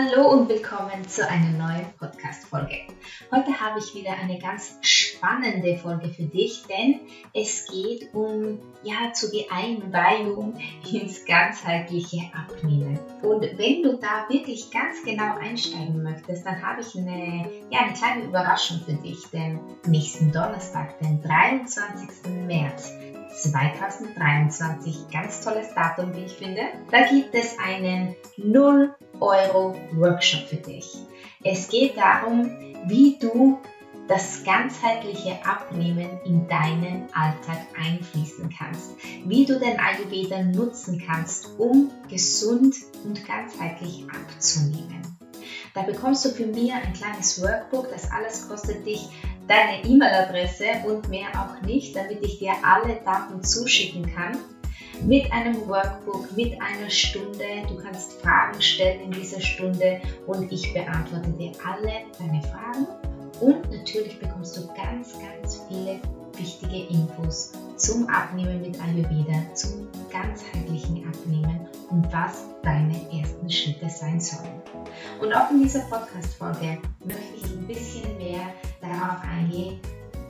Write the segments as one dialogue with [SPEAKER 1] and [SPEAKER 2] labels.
[SPEAKER 1] Hallo und willkommen zu einer neuen Podcast-Folge. Heute habe ich wieder eine ganz spannende Folge für dich, denn es geht um, ja, zur Einweihung ins ganzheitliche Abnehmen. Und wenn du da wirklich ganz genau einsteigen möchtest, dann habe ich eine, ja, eine kleine Überraschung für dich, denn nächsten Donnerstag, den 23. März, 2023, ganz tolles Datum, wie ich finde. Da gibt es einen 0 Euro Workshop für dich. Es geht darum, wie du das ganzheitliche Abnehmen in deinen Alltag einfließen kannst, wie du den Ayurveda nutzen kannst, um gesund und ganzheitlich abzunehmen. Da bekommst du für mir ein kleines Workbook, das alles kostet dich deine E-Mail-Adresse und mehr auch nicht, damit ich dir alle Daten zuschicken kann. Mit einem Workbook, mit einer Stunde. Du kannst Fragen stellen in dieser Stunde und ich beantworte dir alle deine Fragen. Und natürlich bekommst du ganz, ganz viele wichtige Infos zum Abnehmen mit Ayurveda, zum ganzheitlichen Abnehmen und was deine ersten Schritte sein sollen. Und auch in dieser Podcast-Folge möchte ich ein bisschen mehr darauf eingehen,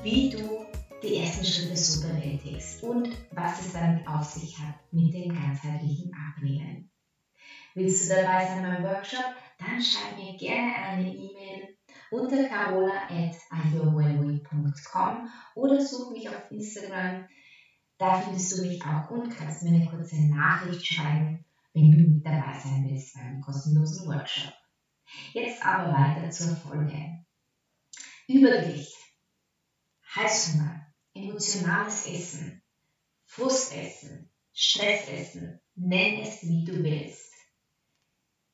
[SPEAKER 1] wie du die ersten Schritte so bewältigst und was es damit auf sich hat mit dem ganzheitlichen Abnehmen. Willst du dabei sein beim Workshop? Dann schreib mir gerne eine E-Mail unter carola.ayurwellway.com oder such mich auf Instagram. Da findest du mich auch und kannst mir eine kurze Nachricht schreiben, wenn du mit dabei sein willst beim kostenlosen Workshop. Jetzt aber weiter zur Folge. Übergewicht, Heißhunger, emotionales Essen, Frustessen, Stressessen, nenn es wie du willst,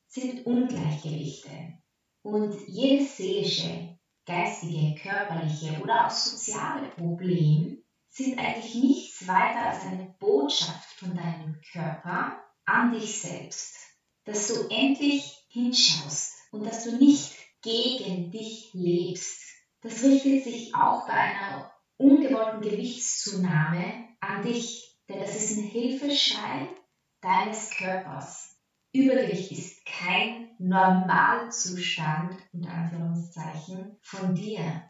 [SPEAKER 1] sind Ungleichgewichte und jedes seelische, geistige, körperliche oder auch soziale Problem sind eigentlich nichts weiter als eine Botschaft von deinem Körper an dich selbst, dass du endlich hinschaust und dass du nicht gegen dich lebst. Das richtet sich auch bei einer ungewollten Gewichtszunahme an dich, denn das ist ein Hilfeschrei deines Körpers. Übergewicht ist kein Normalzustand, unter Anführungszeichen, von dir.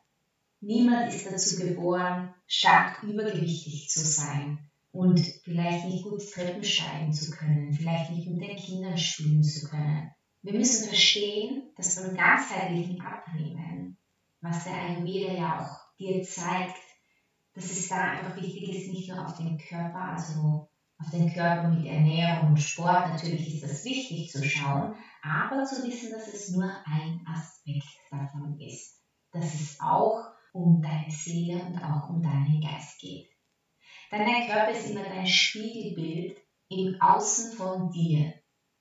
[SPEAKER 1] Niemand ist dazu geboren, stark übergewichtig zu sein und vielleicht nicht gut Treppen steigen zu können, vielleicht nicht mit den Kindern spielen zu können. Wir müssen verstehen, dass beim ganzheitlichen Abnehmen, was der Ayurveda ja auch dir zeigt, dass es da einfach wichtig ist, nicht nur auf den Körper, also auf den Körper mit Ernährung und Sport, natürlich ist das wichtig zu schauen, aber zu wissen, dass es nur ein Aspekt davon ist. Dass es auch um deine Seele und auch um deinen Geist geht. Denn dein Körper ist immer dein Spiegelbild im Außen von dir.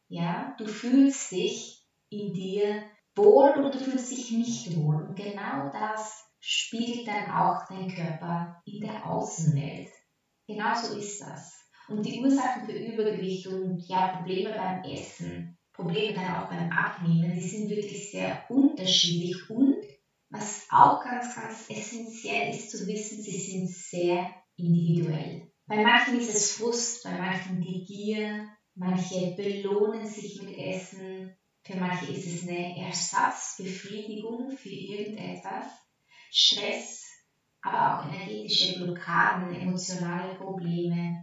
[SPEAKER 1] Ja, du fühlst dich in dir wohl oder du fühlst dich nicht wohl. Und genau das spiegelt dann auch dein Körper in der Außenwelt. Genauso ist das. Und die Ursachen für Übergewicht und ja, Probleme beim Essen, Probleme dann auch beim Abnehmen, die sind wirklich sehr unterschiedlich und was auch ganz, ganz essentiell ist zu wissen, sie sind sehr individuell. Bei manchen ist es Frust, bei manchen die Gier, manche belohnen sich mit Essen, für manche ist es eine Ersatzbefriedigung für irgendetwas, Stress, aber auch energetische Blockaden, emotionale Probleme,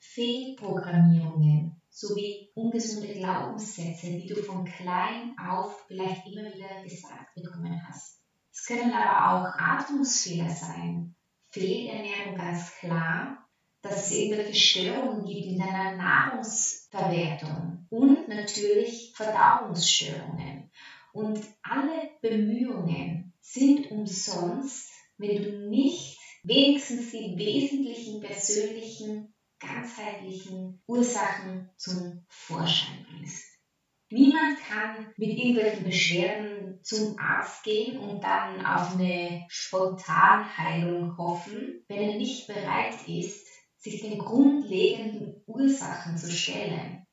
[SPEAKER 1] Fehlprogrammierungen sowie ungesunde Glaubenssätze, die du von klein auf vielleicht immer wieder gesagt bekommen hast. Es können aber auch Atmungsfehler sein, Fehlernährung ganz klar, dass es irgendwelche Störungen gibt in deiner Nahrungsverwertung und natürlich Verdauungsstörungen. Und alle Bemühungen sind umsonst, wenn du nicht wenigstens die wesentlichen persönlichen, ganzheitlichen Ursachen zum Vorschein bringst. Niemand kann mit irgendwelchen Beschwerden zum Arzt gehen und dann auf eine Spontanheilung hoffen, wenn er nicht bereit ist, sich den grundlegenden Ursachen zu stellen.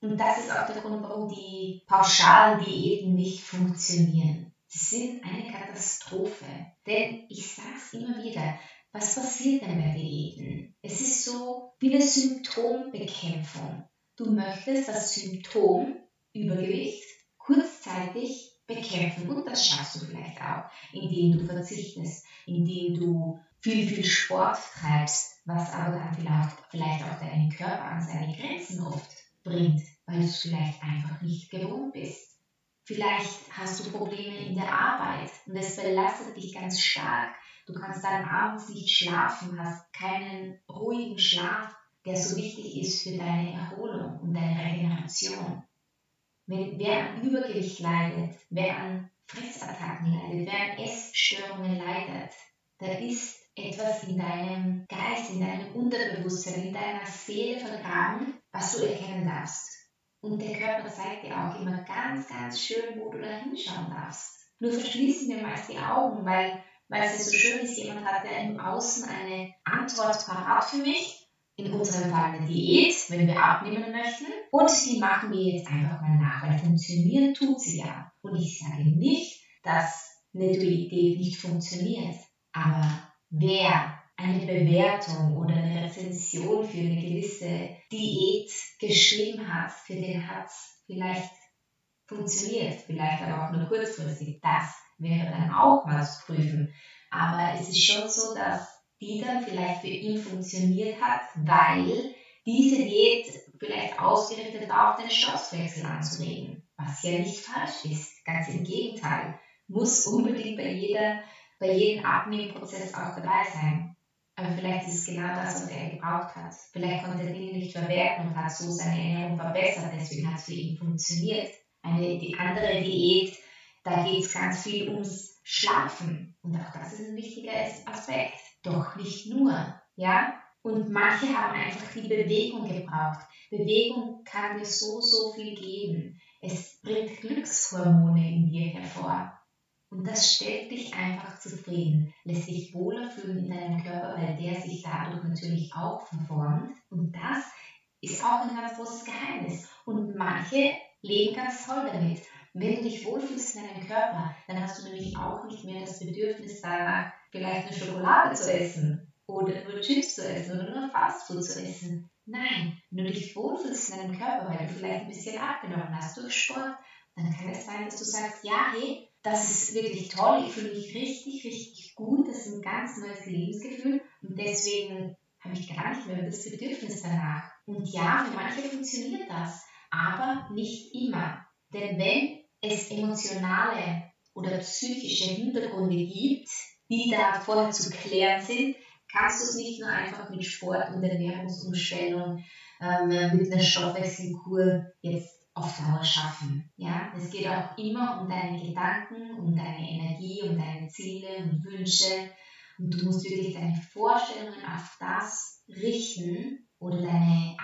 [SPEAKER 1] Und das ist auch der Grund, warum die pauschalen Diäten nicht funktionieren. Sie sind eine Katastrophe. Denn ich sage es immer wieder, was passiert denn bei Diäten? Es ist so wie eine Symptombekämpfung. Du möchtest das Symptom Übergewicht kurzzeitig bekämpfen und das schaffst du vielleicht auch, indem du verzichtest, indem du viel, viel Sport treibst, was aber dann vielleicht, vielleicht auch deinen Körper an seine Grenzen oft bringt, weil du es vielleicht einfach nicht gewohnt bist. Vielleicht hast du Probleme in der Arbeit und es belastet dich ganz stark. Du kannst dann abends nicht schlafen, hast keinen ruhigen Schlaf, der so wichtig ist für deine Erholung und deine Regeneration. Wenn, wer an Übergewicht leidet, wer an Fressattacken leidet, wer an Essstörungen leidet, da ist etwas in deinem Geist, in deinem Unterbewusstsein, in deiner Seele vergraben, was du erkennen darfst. Und der Körper zeigt dir auch immer ganz, ganz schön, wo du da hinschauen darfst. Nur verschließen wir meist die Augen, weil, weil es so schön ist, jemand hat ja im Außen eine Antwort parat für mich. In unserem Fall eine Diät, wenn wir abnehmen möchten. Und die machen wir jetzt einfach mal nach, weil funktionieren tut sie ja. Und ich sage nicht, dass eine Diät nicht funktioniert. Aber wer eine Bewertung oder eine Rezension für eine gewisse Diät geschrieben hat, für den hat es vielleicht funktioniert, vielleicht aber auch nur kurzfristig. Das wäre dann auch was zu prüfen. Aber es ist schon so, dass die dann vielleicht für ihn funktioniert hat, weil diese Diät vielleicht ausgerichtet war, auf den Stoffwechsel anzuregen. Was ja nicht falsch ist, ganz im Gegenteil. Muss unbedingt bei jeder bei jedem Abnehmprozess auch dabei sein. Aber vielleicht ist es genau das, was er gebraucht hat. Vielleicht konnte er Dinge nicht verwerten und hat so seine Ernährung verbessert, deswegen hat es für ihn funktioniert. Eine die andere Diät, da geht es ganz viel ums Schlafen. Und auch das ist ein wichtiger Aspekt. Doch nicht nur. Ja? Und manche haben einfach die Bewegung gebraucht. Bewegung kann dir so, so viel geben. Es bringt Glückshormone in dir hervor. Und das stellt dich einfach zufrieden, lässt dich wohler fühlen in deinem Körper, weil der sich dadurch natürlich auch verformt. Und das ist auch ein ganz großes Geheimnis. Und manche leben ganz toll damit. Wenn du dich wohlfühlst in deinem Körper, dann hast du nämlich auch nicht mehr das Bedürfnis danach, vielleicht eine Schokolade zu essen oder nur Chips zu essen oder nur Fastfood zu essen. Nein, wenn du dich wohlfühlst in deinem Körper, weil du vielleicht ein bisschen abgenommen hast durch Sport, dann kann es sein, dass du sagst, ja, hey, das ist wirklich toll, ich fühle mich richtig, richtig gut, das ist ein ganz neues Lebensgefühl und deswegen habe ich gar nicht mehr das Bedürfnis danach. Und ja, für manche funktioniert das, aber nicht immer. Denn wenn es emotionale oder psychische Hintergründe gibt, die da vorher zu klären sind, kannst du es nicht nur einfach mit Sport und Ernährungsumstellung, ähm, mit einer Stoffwechselkur jetzt auf Dauer schaffen. Ja, es geht auch immer um deine Gedanken, um deine Energie, um deine Ziele und Wünsche. Und du musst wirklich deine Vorstellungen auf das richten oder deine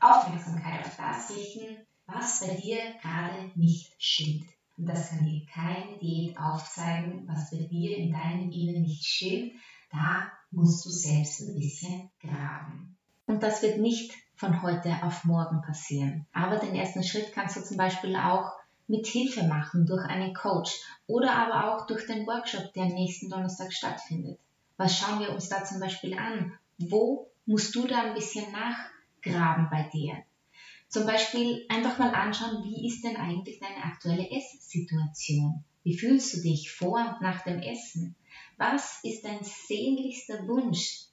[SPEAKER 1] Aufmerksamkeit auf das richten, was bei dir gerade nicht stimmt. Und das kann dir keine Diät aufzeigen, was bei dir in deinem Innen nicht stimmt. Da musst du selbst ein bisschen graben. Und das wird nicht von heute auf morgen passieren. Aber den ersten Schritt kannst du zum Beispiel auch mit Hilfe machen durch einen Coach oder aber auch durch den Workshop, der nächsten Donnerstag stattfindet. Was schauen wir uns da zum Beispiel an? Wo musst du da ein bisschen nachgraben bei dir? Zum Beispiel einfach mal anschauen, wie ist denn eigentlich deine aktuelle Esssituation? Wie fühlst du dich vor und nach dem Essen? Was ist dein sehnlichster Wunsch?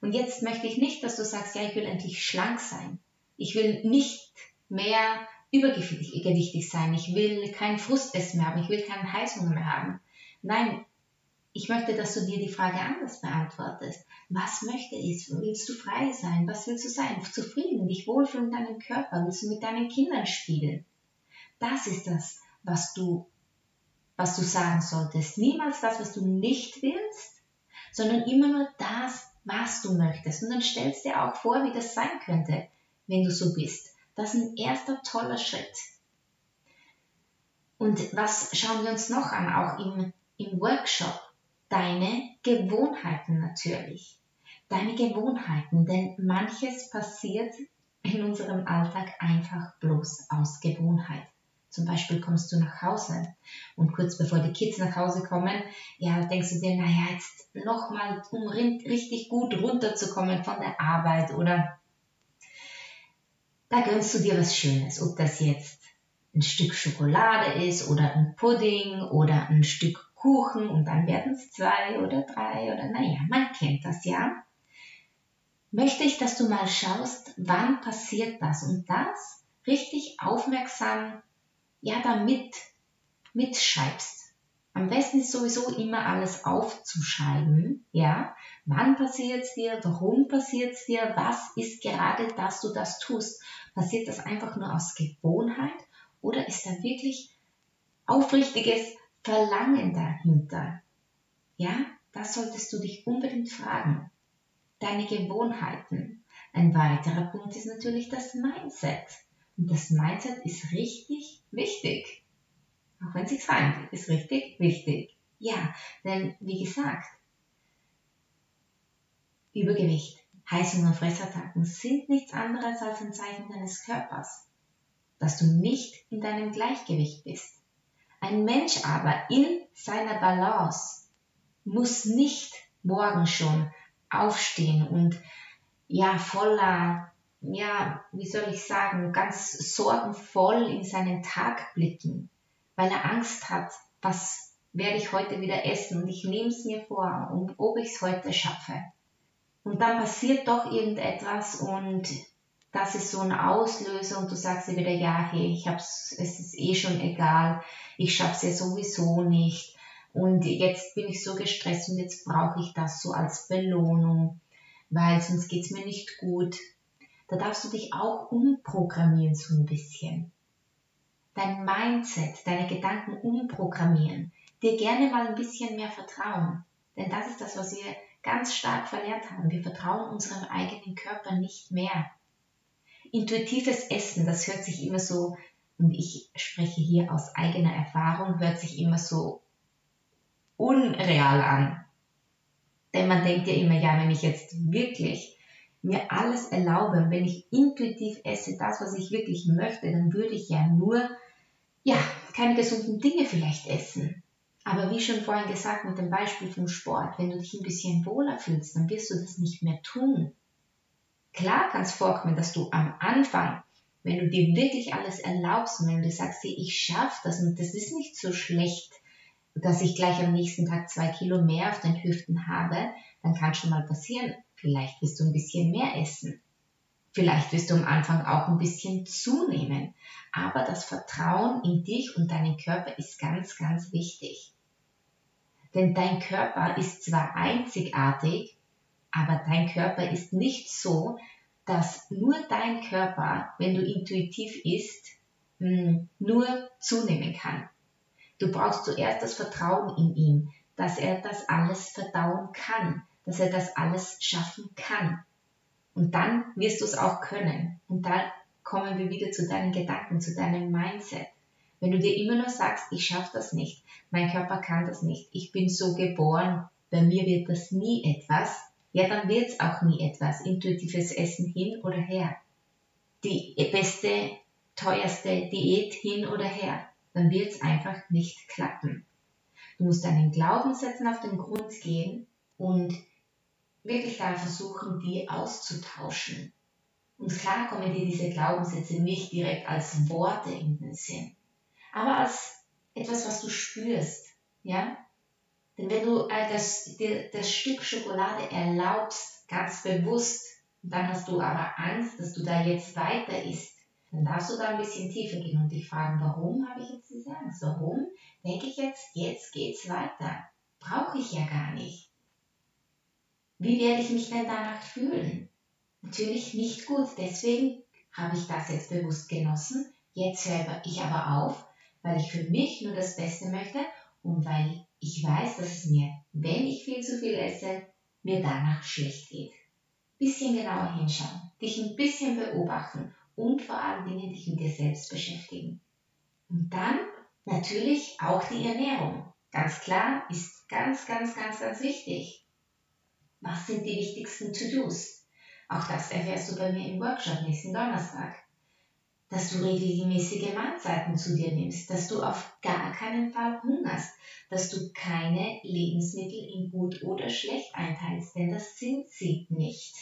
[SPEAKER 1] Und jetzt möchte ich nicht, dass du sagst, ja, ich will endlich schlank sein. Ich will nicht mehr übergewichtig sein. Ich will keinen Frustessen mehr haben. Ich will keinen Heißhunger mehr haben. Nein, ich möchte, dass du dir die Frage anders beantwortest. Was möchte ich? Willst du frei sein? Was willst du sein? Zufrieden, dich wohlfühlen in deinem Körper? Willst du mit deinen Kindern spielen? Das ist das, was du, was du sagen solltest. Niemals das, was du nicht willst, sondern immer nur das, was du möchtest. Und dann stellst dir auch vor, wie das sein könnte, wenn du so bist. Das ist ein erster toller Schritt. Und was schauen wir uns noch an, auch im, im Workshop? Deine Gewohnheiten natürlich. Deine Gewohnheiten, denn manches passiert in unserem Alltag einfach bloß aus Gewohnheit. Zum Beispiel kommst du nach Hause und kurz bevor die Kids nach Hause kommen, ja, denkst du dir, naja, jetzt nochmal, um richtig gut runterzukommen von der Arbeit oder da gönnst du dir was Schönes, ob das jetzt ein Stück Schokolade ist oder ein Pudding oder ein Stück Kuchen und dann werden es zwei oder drei oder naja, man kennt das ja. Möchte ich, dass du mal schaust, wann passiert das und das richtig aufmerksam, ja, damit mitschreibst. Am besten ist sowieso immer alles aufzuschreiben, ja. Wann passiert es dir? Warum passiert es dir? Was ist gerade, dass du das tust? Passiert das einfach nur aus Gewohnheit oder ist da wirklich aufrichtiges Verlangen dahinter? Ja, das solltest du dich unbedingt fragen. Deine Gewohnheiten. Ein weiterer Punkt ist natürlich das Mindset. Und das Mindset ist richtig wichtig. Auch wenn es sich reimt, ist richtig wichtig. Ja, denn wie gesagt, Übergewicht, Heißhunger und Fressattacken sind nichts anderes als ein Zeichen deines Körpers dass du nicht in deinem Gleichgewicht bist. Ein Mensch aber in seiner Balance muss nicht morgen schon aufstehen und ja voller, ja, wie soll ich sagen, ganz sorgenvoll in seinen Tag blicken, weil er Angst hat, was werde ich heute wieder essen und ich nehme es mir vor und ob ich es heute schaffe. Und dann passiert doch irgendetwas und das ist so ein Auslöser und du sagst dir wieder, ja, hey, ich hab's, es ist eh schon egal, ich schaff's ja sowieso nicht und jetzt bin ich so gestresst und jetzt brauche ich das so als Belohnung, weil sonst geht's mir nicht gut. Da darfst du dich auch umprogrammieren so ein bisschen. Dein Mindset, deine Gedanken umprogrammieren. Dir gerne mal ein bisschen mehr vertrauen. Denn das ist das, was wir ganz stark verlernt haben. Wir vertrauen unserem eigenen Körper nicht mehr intuitives Essen, das hört sich immer so, und ich spreche hier aus eigener Erfahrung, hört sich immer so unreal an. Denn man denkt ja immer, ja, wenn ich jetzt wirklich mir alles erlaube, wenn ich intuitiv esse, das, was ich wirklich möchte, dann würde ich ja nur, ja, keine gesunden Dinge vielleicht essen. Aber wie schon vorhin gesagt mit dem Beispiel vom Sport, wenn du dich ein bisschen wohler fühlst, dann wirst du das nicht mehr tun. Klar kann es vorkommen, dass du am Anfang, wenn du dir wirklich alles erlaubst und wenn du sagst, ich schaffe das und das ist nicht so schlecht, dass ich gleich am nächsten Tag zwei Kilo mehr auf den Hüften habe, dann kann schon mal passieren, vielleicht wirst du ein bisschen mehr essen. Vielleicht wirst du am Anfang auch ein bisschen zunehmen. Aber das Vertrauen in dich und deinen Körper ist ganz, ganz wichtig. Denn dein Körper ist zwar einzigartig, aber dein Körper ist nicht so, dass nur dein Körper, wenn du intuitiv isst, hm, nur zunehmen kann. Du brauchst zuerst das Vertrauen in ihn, dass er das alles verdauen kann, dass er das alles schaffen kann. Und dann wirst du es auch können. Und da kommen wir wieder zu deinen Gedanken, zu deinem Mindset. Wenn du dir immer nur sagst, ich schaffe das nicht, mein Körper kann das nicht, ich bin so geboren, bei mir wird das nie etwas, ja, dann wird es auch nie etwas. Intuitives Essen hin oder her. Die beste, teuerste Diät hin oder her. Dann wird es einfach nicht klappen. Du musst deinen Glaubenssätzen auf den Grund gehen und wirklich da versuchen, die auszutauschen. Und klar kommen dir diese Glaubenssätze nicht direkt als Worte in den Sinn, aber als etwas, was du spürst, ja? Denn wenn du äh, das, dir das Stück Schokolade erlaubst, ganz bewusst, dann hast du aber Angst, dass du da jetzt weiter isst, dann darfst du da ein bisschen tiefer gehen und dich fragen, warum habe ich jetzt diese Angst? Warum denke ich jetzt, jetzt geht's weiter? Brauche ich ja gar nicht. Wie werde ich mich denn danach fühlen? Natürlich nicht gut, deswegen habe ich das jetzt bewusst genossen. Jetzt höre ich aber auf, weil ich für mich nur das Beste möchte und weil ich weiß, dass es mir, wenn ich viel zu viel esse, mir danach schlecht geht. Bisschen genauer hinschauen, dich ein bisschen beobachten und vor allen Dingen dich mit dir selbst beschäftigen. Und dann natürlich auch die Ernährung. Ganz klar ist ganz, ganz, ganz, ganz wichtig. Was sind die wichtigsten To-Dos? Auch das erfährst du bei mir im Workshop nächsten Donnerstag. Dass du regelmäßige Mahlzeiten zu dir nimmst, dass du auf gar keinen Fall hungerst, dass du keine Lebensmittel in gut oder schlecht einteilst, denn das sind sie nicht.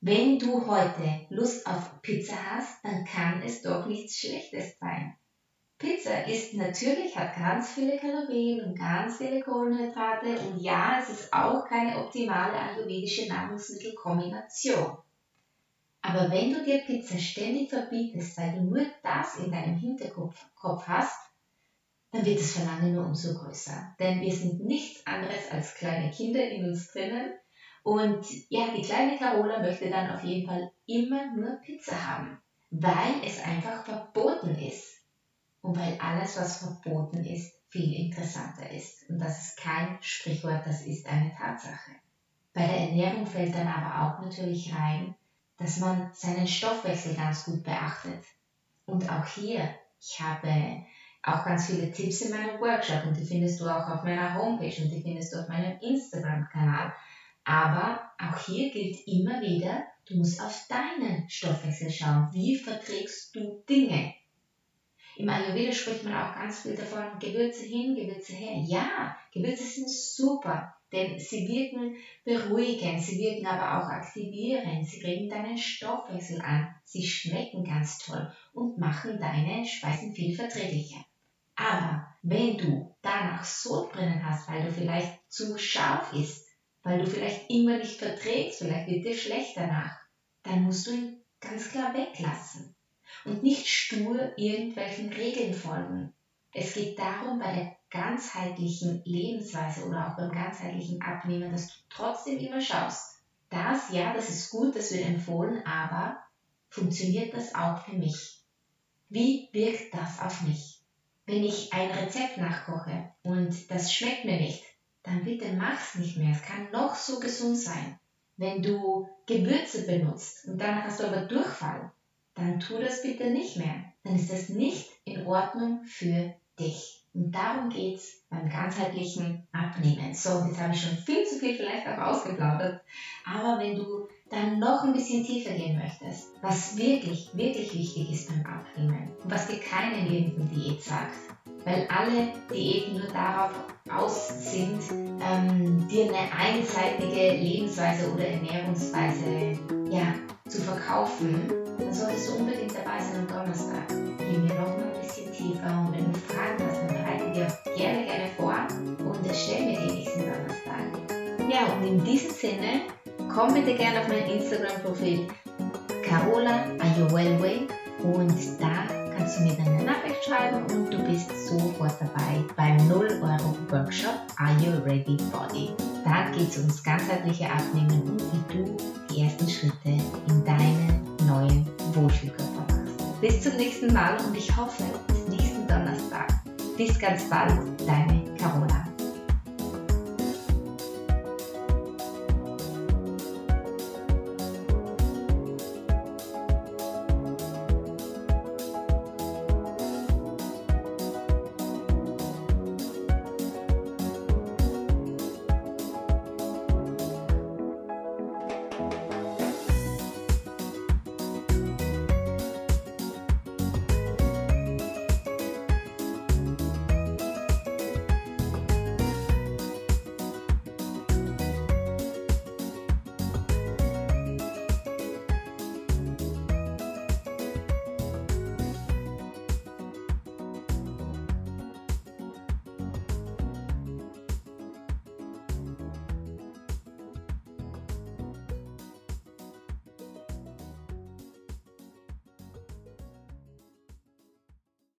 [SPEAKER 1] Wenn du heute Lust auf Pizza hast, dann kann es doch nichts Schlechtes sein. Pizza ist natürlich, hat ganz viele Kalorien und ganz viele Kohlenhydrate und ja, es ist auch keine optimale ayurvedische Nahrungsmittelkombination. Aber wenn du dir Pizza ständig verbietest, weil du nur das in deinem Hinterkopf hast, dann wird das Verlangen nur umso größer. Denn wir sind nichts anderes als kleine Kinder in uns drinnen. Und ja, die kleine Carola möchte dann auf jeden Fall immer nur Pizza haben, weil es einfach verboten ist. Und weil alles, was verboten ist, viel interessanter ist. Und das ist kein Sprichwort, das ist eine Tatsache. Bei der Ernährung fällt dann aber auch natürlich rein, dass man seinen Stoffwechsel ganz gut beachtet. Und auch hier, ich habe auch ganz viele Tipps in meinem Workshop und die findest du auch auf meiner Homepage und die findest du auf meinem Instagram-Kanal. Aber auch hier gilt immer wieder, du musst auf deinen Stoffwechsel schauen. Wie verträgst du Dinge? Im Ayurveda spricht man auch ganz viel davon, Gewürze hin, Gewürze her. Ja, Gewürze sind super, denn sie wirken beruhigend, sie wirken aber auch aktivierend, sie regen deinen Stoffwechsel an, sie schmecken ganz toll und machen deine Speisen viel verträglicher. Aber wenn du danach Sodbrennen hast, weil du vielleicht zu scharf isst, weil du vielleicht immer nicht verträgst, vielleicht wird dir schlecht danach, dann musst du ihn ganz klar weglassen und nicht stur irgendwelchen Regeln folgen. Es geht darum, bei der ganzheitlichen Lebensweise oder auch beim ganzheitlichen Abnehmen, dass du trotzdem immer schaust. Das, ja, das ist gut, das wird empfohlen, aber funktioniert das auch für mich? Wie wirkt das auf mich? Wenn ich ein Rezept nachkoche und das schmeckt mir nicht, dann bitte mach's nicht mehr. Es kann noch so gesund sein. Wenn du Gewürze benutzt und danach hast du aber Durchfall, dann tu das bitte nicht mehr. Dann ist das nicht in Ordnung für dich. Und darum geht es beim ganzheitlichen Abnehmen. So, jetzt habe ich schon viel zu viel vielleicht auch ausgeplaudert. Aber wenn du dann noch ein bisschen tiefer gehen möchtest, was wirklich, wirklich wichtig ist beim Abnehmen und was dir keine nirgendwo Diät sagt, weil alle Diäten nur darauf aus sind, ähm, dir eine einseitige Lebensweise oder Ernährungsweise ja, zu verkaufen, dann solltest du unbedingt dabei sein am Donnerstag. Gehen wir noch mal ein bisschen tiefer und wenn du Fragen hast, dann bereite dir gerne, gerne vor und stell mir die nächsten Donnerstag. Ja, und in diesem Sinne, komm bitte gerne auf mein Instagram-Profil Carola Ayurwellway und da kannst du mir dann eine Nachricht schreiben und du bist sofort dabei beim 0 Euro Workshop Are You Ready Body. Da geht es ums ganzheitliche Abnehmen und wie du die ersten Schritte in deinen neuen Wohlfühlkörper machst. Bis zum nächsten Mal und ich hoffe, bis nächsten Donnerstag. Bis ganz bald, deine Carola.